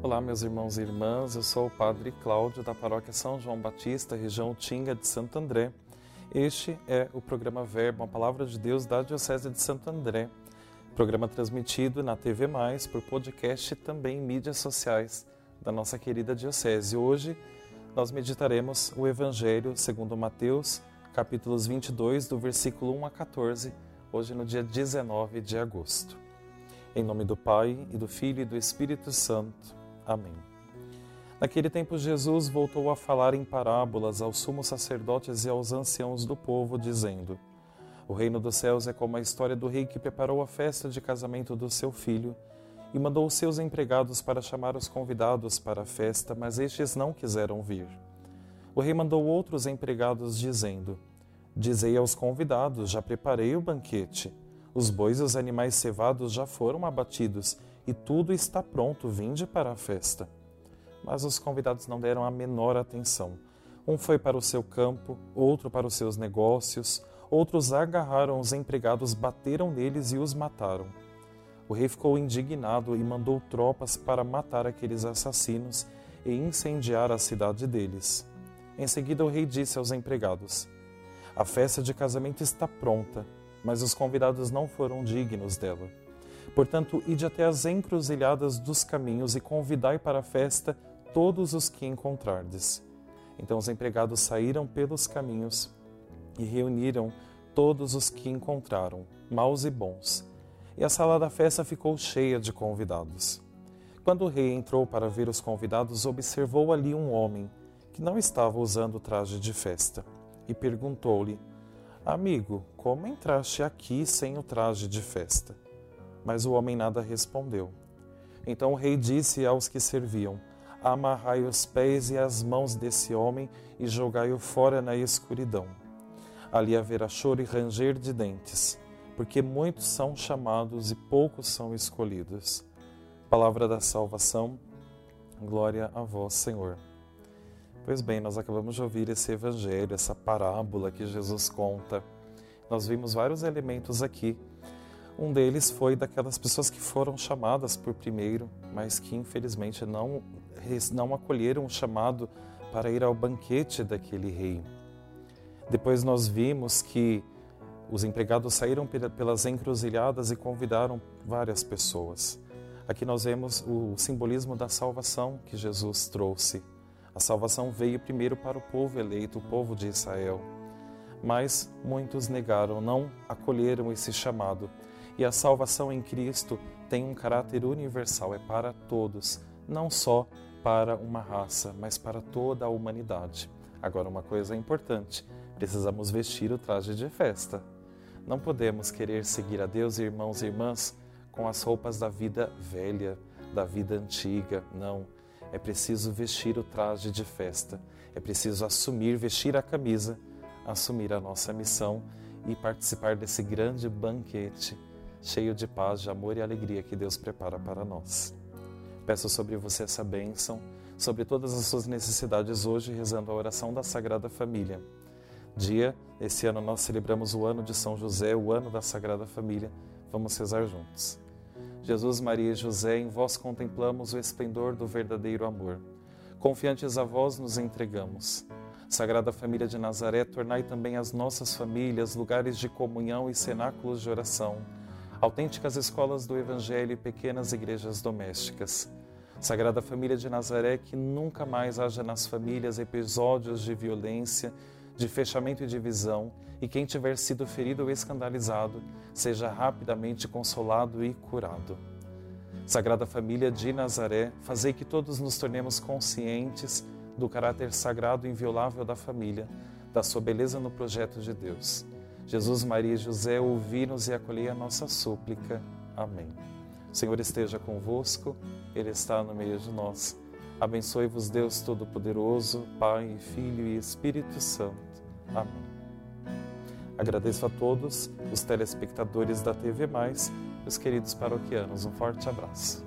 Olá, meus irmãos e irmãs. Eu sou o Padre Cláudio da Paróquia São João Batista, região Tinga de Santo André. Este é o programa Verbo, a palavra de Deus da Diocese de Santo André. Programa transmitido na TV Mais, por podcast e também em mídias sociais da nossa querida Diocese. Hoje nós meditaremos o Evangelho segundo Mateus, capítulos 22, do versículo 1 a 14, hoje no dia 19 de agosto. Em nome do Pai, e do Filho e do Espírito Santo. Amém. Naquele tempo, Jesus voltou a falar em parábolas aos sumos sacerdotes e aos anciãos do povo, dizendo: O reino dos céus é como a história do rei que preparou a festa de casamento do seu filho e mandou seus empregados para chamar os convidados para a festa, mas estes não quiseram vir. O rei mandou outros empregados, dizendo: Dizei aos convidados: Já preparei o banquete. Os bois e os animais cevados já foram abatidos e tudo está pronto, vinde para a festa. Mas os convidados não deram a menor atenção. Um foi para o seu campo, outro para os seus negócios, outros agarraram os empregados, bateram neles e os mataram. O rei ficou indignado e mandou tropas para matar aqueles assassinos e incendiar a cidade deles. Em seguida, o rei disse aos empregados: A festa de casamento está pronta, mas os convidados não foram dignos dela. Portanto, ide até as encruzilhadas dos caminhos e convidai para a festa todos os que encontrardes. Então os empregados saíram pelos caminhos e reuniram todos os que encontraram, maus e bons. E a sala da festa ficou cheia de convidados. Quando o rei entrou para ver os convidados, observou ali um homem que não estava usando traje de festa e perguntou-lhe: Amigo, como entraste aqui sem o traje de festa? Mas o homem nada respondeu. Então o rei disse aos que serviam: Amarrai os pés e as mãos desse homem e jogai-o fora na escuridão. Ali haverá choro e ranger de dentes, porque muitos são chamados e poucos são escolhidos. Palavra da salvação, glória a vós, Senhor. Pois bem, nós acabamos de ouvir esse evangelho, essa parábola que Jesus conta. Nós vimos vários elementos aqui um deles foi daquelas pessoas que foram chamadas por primeiro, mas que infelizmente não, não acolheram o chamado para ir ao banquete daquele rei. Depois nós vimos que os empregados saíram pelas encruzilhadas e convidaram várias pessoas. Aqui nós vemos o simbolismo da salvação que Jesus trouxe. A salvação veio primeiro para o povo eleito, o povo de Israel. Mas muitos negaram, não acolheram esse chamado e a salvação em Cristo tem um caráter universal, é para todos, não só para uma raça, mas para toda a humanidade. Agora, uma coisa importante: precisamos vestir o traje de festa. Não podemos querer seguir a Deus, irmãos e irmãs, com as roupas da vida velha, da vida antiga. Não. É preciso vestir o traje de festa. É preciso assumir, vestir a camisa, assumir a nossa missão e participar desse grande banquete cheio de paz, de amor e alegria que Deus prepara para nós. Peço sobre você essa bênção, sobre todas as suas necessidades hoje, rezando a oração da Sagrada Família. Dia, esse ano nós celebramos o ano de São José, o ano da Sagrada Família. Vamos rezar juntos. Jesus, Maria e José, em vós contemplamos o esplendor do verdadeiro amor. Confiantes a vós nos entregamos. Sagrada Família de Nazaré, tornai também as nossas famílias lugares de comunhão e cenáculos de oração autênticas escolas do Evangelho e pequenas igrejas domésticas. Sagrada Família de Nazaré, que nunca mais haja nas famílias episódios de violência, de fechamento e divisão, e quem tiver sido ferido ou escandalizado, seja rapidamente consolado e curado. Sagrada Família de Nazaré, fazei que todos nos tornemos conscientes do caráter sagrado e inviolável da família, da sua beleza no projeto de Deus. Jesus, Maria e José, ouvi-nos e acolhei a nossa súplica. Amém. O Senhor esteja convosco, Ele está no meio de nós. Abençoe-vos, Deus Todo-Poderoso, Pai, Filho e Espírito Santo. Amém. Agradeço a todos os telespectadores da TV Mais, os queridos paroquianos. Um forte abraço.